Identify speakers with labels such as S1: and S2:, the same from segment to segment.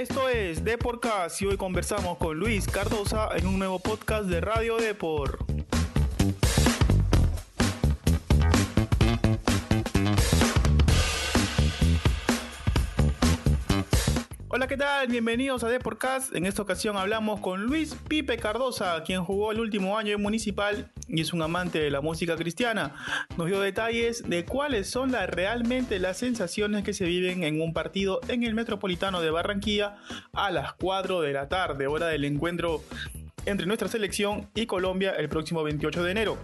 S1: Esto es Deporcast y hoy conversamos con Luis Cardosa en un nuevo podcast de Radio Depor. Hola, ¿qué tal? Bienvenidos a Deporcast. En esta ocasión hablamos con Luis Pipe Cardosa, quien jugó el último año en Municipal y es un amante de la música cristiana. Nos dio detalles de cuáles son realmente las sensaciones que se viven en un partido en el Metropolitano de Barranquilla a las 4 de la tarde, hora del encuentro entre nuestra selección y Colombia el próximo 28 de enero.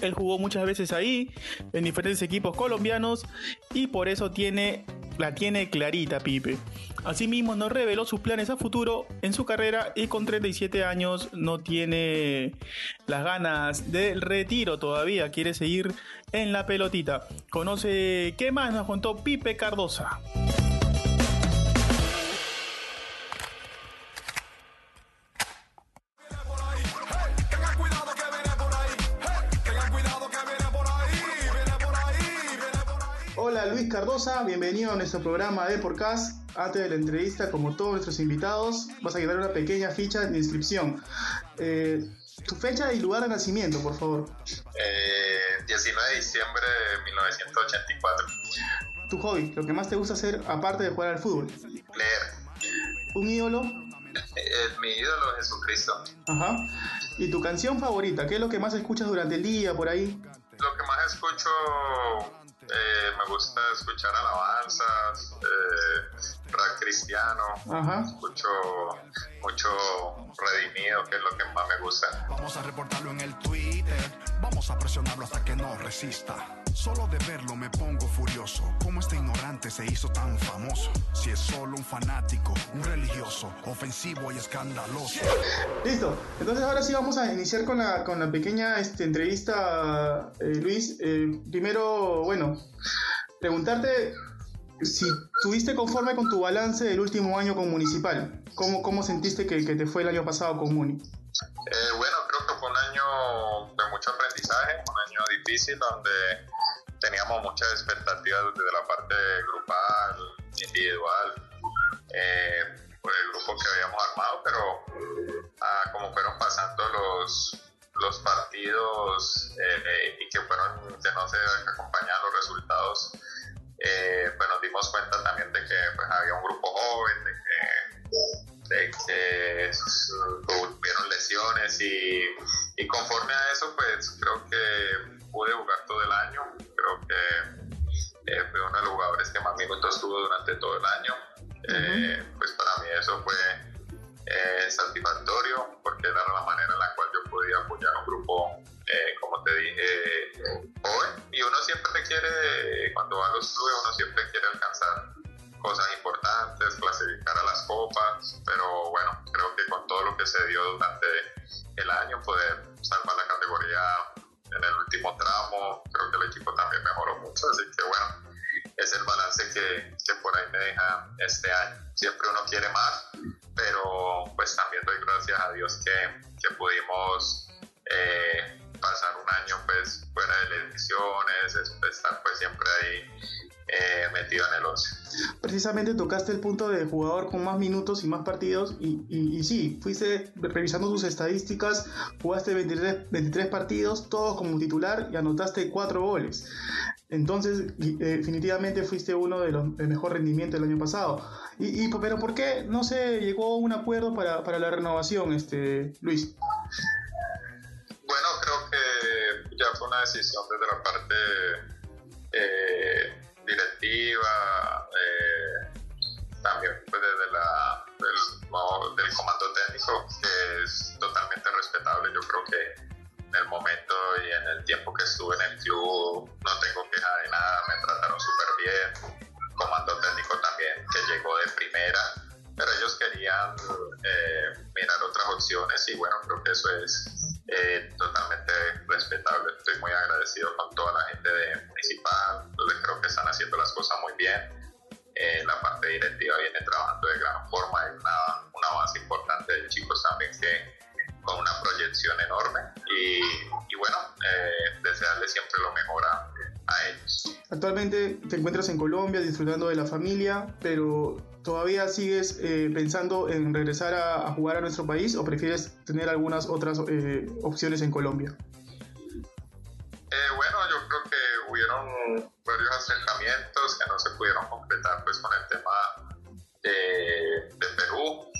S1: Él jugó muchas veces ahí, en diferentes equipos colombianos, y por eso tiene, la tiene clarita Pipe. Asimismo, nos reveló sus planes a futuro en su carrera y con 37 años no tiene las ganas del retiro todavía, quiere seguir en la pelotita. Conoce qué más nos contó Pipe Cardosa. Hola Luis Cardosa, bienvenido a nuestro programa de Podcast. Antes de la entrevista, como todos nuestros invitados, vas a llevar una pequeña ficha de inscripción. Eh, tu fecha y lugar de nacimiento, por favor.
S2: Eh, 19 de diciembre de 1984.
S1: Tu hobby, lo que más te gusta hacer aparte de jugar al fútbol.
S2: Leer.
S1: Un ídolo.
S2: Eh, mi ídolo es Jesucristo.
S1: Ajá. ¿Y tu canción favorita? ¿Qué es lo que más escuchas durante el día, por ahí?
S2: Lo que más escucho eh, me gusta escuchar alabanzas, eh, rap cristiano,
S1: Ajá.
S2: escucho mucho redimido, que es lo que más me gusta.
S3: Vamos a reportarlo en el Twitter. Vamos a presionarlo hasta que no resista. Solo de verlo me pongo furioso. ¿Cómo este se hizo tan famoso? Si es solo un fanático, un religioso, ofensivo y escandaloso.
S1: Listo. Entonces ahora sí vamos a iniciar con la, con la pequeña este, entrevista, eh, Luis. Eh, primero, bueno, preguntarte si estuviste conforme con tu balance del último año con Municipal. ¿Cómo, cómo sentiste que, que te fue el año pasado con Muni?
S2: Eh, bueno, creo que fue un año de mucho aprendizaje, un año difícil donde teníamos muchas expectativas desde la parte grupal, individual, eh, por el grupo que habíamos armado, pero ah, como fueron pasando los, los partidos eh, y que fueron que no se acompañaban los resultados, eh, pues nos dimos cuenta también de que pues, había un grupo joven, de que, de que tuvieron lesiones y, y conforme a eso quiere, cuando va a los clubes, uno siempre quiere alcanzar cosas importantes, clasificar a las copas, pero bueno, creo que con todo lo que se dio durante el año, poder salvar la categoría en el último tramo, creo que el equipo también mejoró mucho, así que bueno, es el balance que, que por ahí me deja este año. Siempre uno quiere más, pero pues también doy gracias a Dios que, que pudimos elecciones, estar pues siempre ahí eh, metido en el 11.
S1: Precisamente tocaste el punto de jugador con más minutos y más partidos y, y, y sí, fuiste revisando tus estadísticas, jugaste 23, 23 partidos, todos como titular y anotaste 4 goles. Entonces, eh, definitivamente fuiste uno de los de mejor rendimiento del año pasado. Y, y, pero ¿por qué no se llegó a un acuerdo para, para la renovación, este, Luis?
S2: Decisión desde la parte eh, directiva, eh, también pues desde la, del, del comando técnico, que es totalmente respetable. Yo creo que en el momento y en el tiempo que estuve en el club no tengo queja de nada, me trataron súper bien. Comando técnico también que llegó de primera, pero ellos querían eh, mirar otras opciones y bueno, creo que eso es eh, siempre lo mejor a, a ellos.
S1: actualmente te encuentras en Colombia disfrutando de la familia, pero ¿todavía sigues eh, pensando en regresar a, jugar a nuestro país o prefieres tener algunas otras eh, opciones en Colombia?
S2: bueno, yo creo que hubieron varios acercamientos que no se pudieron concretar pues con el tema de, de Perú.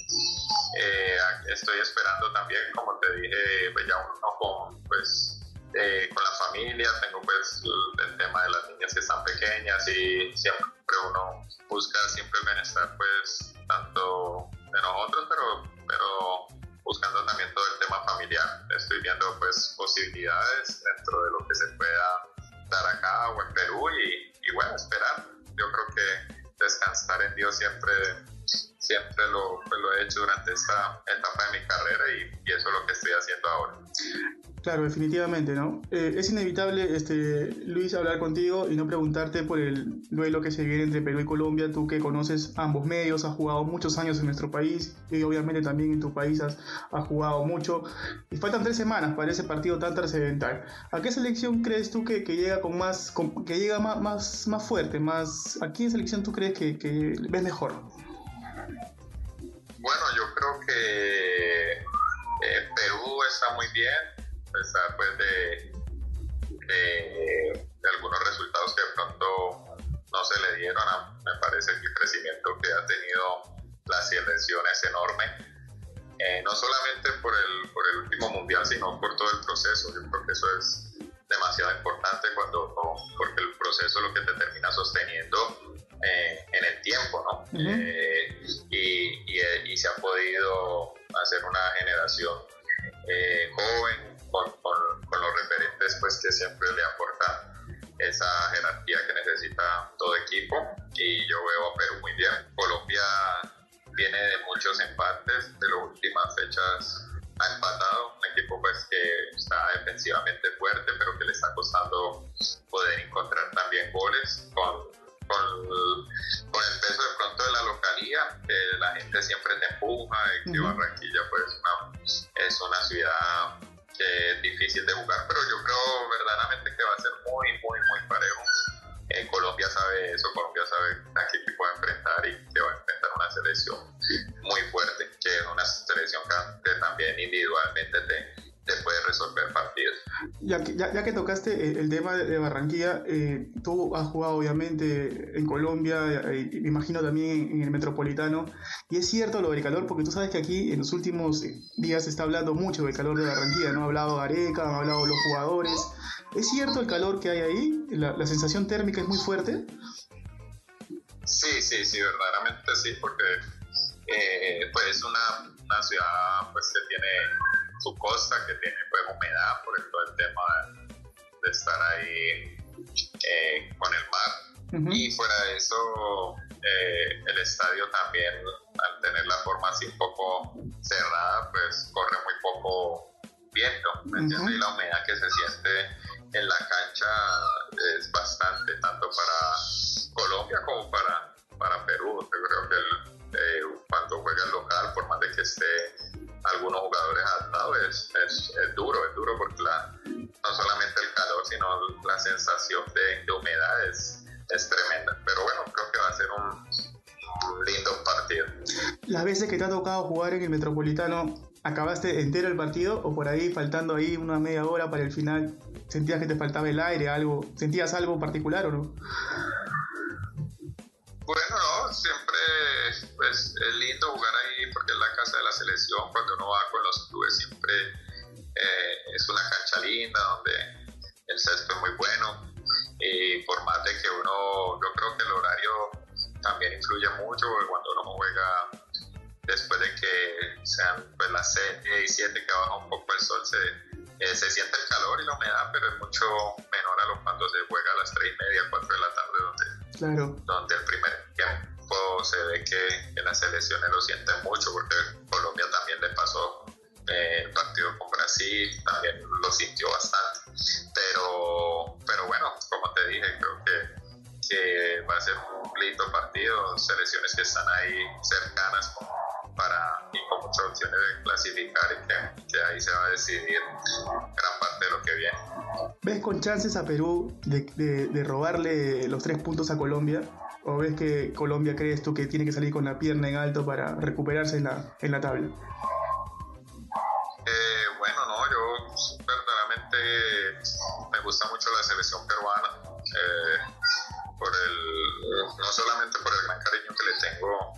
S2: estoy esperando también, como te dije, pues ya uno con pues eh, con la familia, tengo pues el tema de las niñas que están pequeñas y siempre uno busca siempre el bienestar pues tanto de nosotros, pero, pero buscando también todo el tema familiar. Estoy viendo pues posibilidades dentro de lo que se pueda dar acá o en Perú y, bueno, esperar. Yo creo que descansar en Dios siempre siempre lo, pues, lo, he hecho durante esta etapa de mi carrera y, eso es lo que estoy haciendo ahora.
S1: Claro, definitivamente, ¿no? Eh, es inevitable, este, Luis, hablar contigo y no preguntarte por el duelo que se viene entre Perú y Colombia. Tú que conoces ambos medios, has jugado muchos años en nuestro país y obviamente también en tu país has, jugado mucho. Y faltan tres semanas para ese partido tan trascendental. ¿A qué selección crees tú que, que llega con más, que llega más, más, más, fuerte? Más, ¿A quién selección tú crees que, que ves mejor?
S2: Bueno, yo creo que eh, Perú está muy bien pesar pues de, de, algunos resultados que de pronto no se le dieron. me parece que el crecimiento que ha tenido la selección es enorme. Eh, no solamente por el, por el último mundial, sino por todo el proceso. Yo creo que eso es demasiado importante cuando, porque el proceso es lo que te termina sosteniendo eh, en el tiempo, ¿no? Eh, y, y, se ha podido hacer una generación joven, te empuja, y que Barranquilla
S1: Ya ya, que tocaste el tema de Barranquilla, eh, tú has jugado obviamente en Colombia, eh, me imagino también en el Metropolitano, y es cierto lo del calor, porque tú sabes que aquí en los últimos días se está hablando mucho del calor de Barranquilla, ¿no? Ha hablado Gareca, han hablado los jugadores. ¿Es cierto el calor que hay ahí? ¿La, la sensación térmica es muy fuerte?
S2: Sí, sí, sí, verdaderamente sí, porque eh, pues es una, una ciudad pues que tiene su costa que tiene pues humedad por todo el tema de, estar ahí eh, con el mar. Y fuera de eso, eh, el estadio también, al tener la forma así un poco cerrada, pues corre muy poco viento, Y la humedad que se siente en la cancha es bastante, tanto para que
S1: te ha tocado jugar en el Metropolitano, ¿acabaste entero el partido o por ahí faltando ahí una media hora para el final? ¿Sentías que te faltaba el aire, algo? ¿Sentías algo particular o no?
S2: Bueno, no, siempre pues, es lindo jugar ahí porque es la casa de la selección. Cuando uno va con los clubes siempre eh, es una cancha linda donde el césped es muy bueno. Y por más de que uno, yo creo que el horario también influye mucho cuando uno juega después de que sean pues, las 6 y 7 que baja un poco el sol, se, eh, se siente el calor y la humedad, pero es mucho menor a lo cuando se juega a las 3 y media, 4 de la tarde, donde
S1: Claro.
S2: Donde el primer tiempo se ve que, las selecciones lo sienten mucho, porque Colombia también le pasó eh, el partido con Brasil, también lo sintió bastante. Pero, pero bueno, como te dije, creo que, que va a ser un lindo partido, selecciones que están ahí cercanas para, y con muchas opciones de clasificar y que, que ahí se va a decidir gran parte de lo que viene.
S1: ¿Ves con chances a Perú de, robarle los tres puntos a Colombia? ¿O ves que Colombia crees tú que tiene que salir con la pierna en alto para recuperarse en la, en la tabla?
S2: Eh, bueno, no, yo verdaderamente me gusta mucho la selección peruana. Eh, por el, no solamente por el gran cariño que le tengo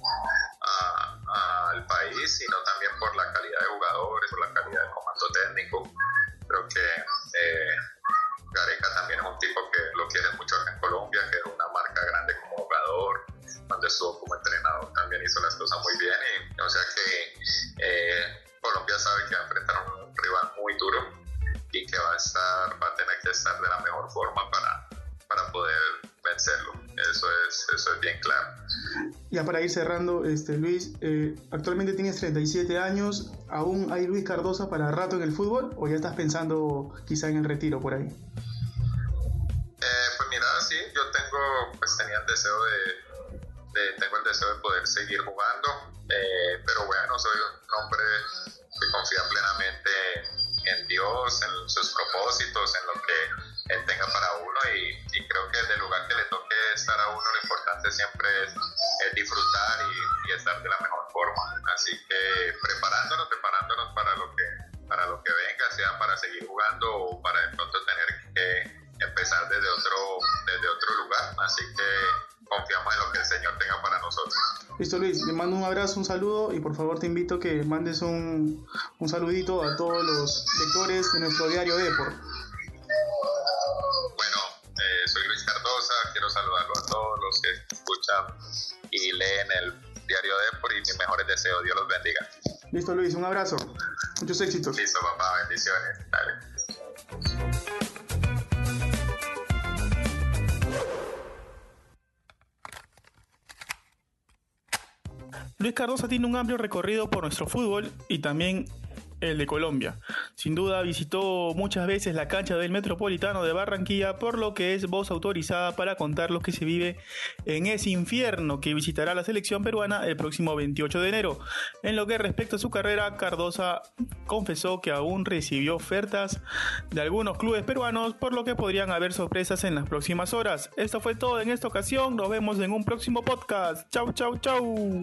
S2: país, sino también por la calidad de jugadores, por la calidad de comando técnico. Creo que eh, Gareca también es un tipo que lo quiere mucho acá en Colombia, que es una marca grande como jugador. Cuando estuvo como entrenador también hizo las cosas muy bien. Y, o sea que eh, Colombia sabe que va a enfrentar a un rival muy duro y que va a estar, va a tener que estar de la mejor forma para, para poder vencerlo. Eso es, eso es bien claro.
S1: Ya para ir cerrando, este, Luis, eh, actualmente tienes 37 años, ¿aún hay Luis Cardosa para rato en el fútbol o ya estás pensando quizá en el retiro por ahí?
S2: Eh, pues mira, sí, yo tengo, pues tenía el deseo de, tengo el deseo de poder seguir jugando, eh, pero bueno, soy un hombre que confía plenamente en Dios, en sus propósitos, en lo que tenga para uno y, creo que desde el lugar que le toque estar a uno lo importante siempre es, disfrutar y, estar de la mejor forma. Así que preparándonos, preparándonos para lo que para lo que venga, sea para seguir jugando o para de pronto tener que empezar desde otro desde otro lugar. Así que confiamos en lo que el Señor tenga para nosotros.
S1: Listo Luis, le mando un abrazo, un saludo y por favor te invito a que mandes un, un saludito a todos los lectores de nuestro diario Deport.
S2: Quiero saludarlo a todos los que escuchan y leen el diario Depor y mis mejores deseos. Dios los bendiga.
S1: Listo, Luis, un abrazo. Muchos éxitos.
S2: Listo, papá, bendiciones. Dale.
S1: Luis Cardosa tiene un amplio recorrido por nuestro fútbol y también el de Colombia. Sin duda visitó muchas veces la cancha del Metropolitano de Barranquilla, por lo que es voz autorizada para contar lo que se vive en ese infierno que visitará la selección peruana el próximo 28 de enero. En lo que respecta a su carrera, Cardosa confesó que aún recibió ofertas de algunos clubes peruanos, por lo que podrían haber sorpresas en las próximas horas. Esto fue todo en esta ocasión, nos vemos en un próximo podcast. Chau, chau, chau.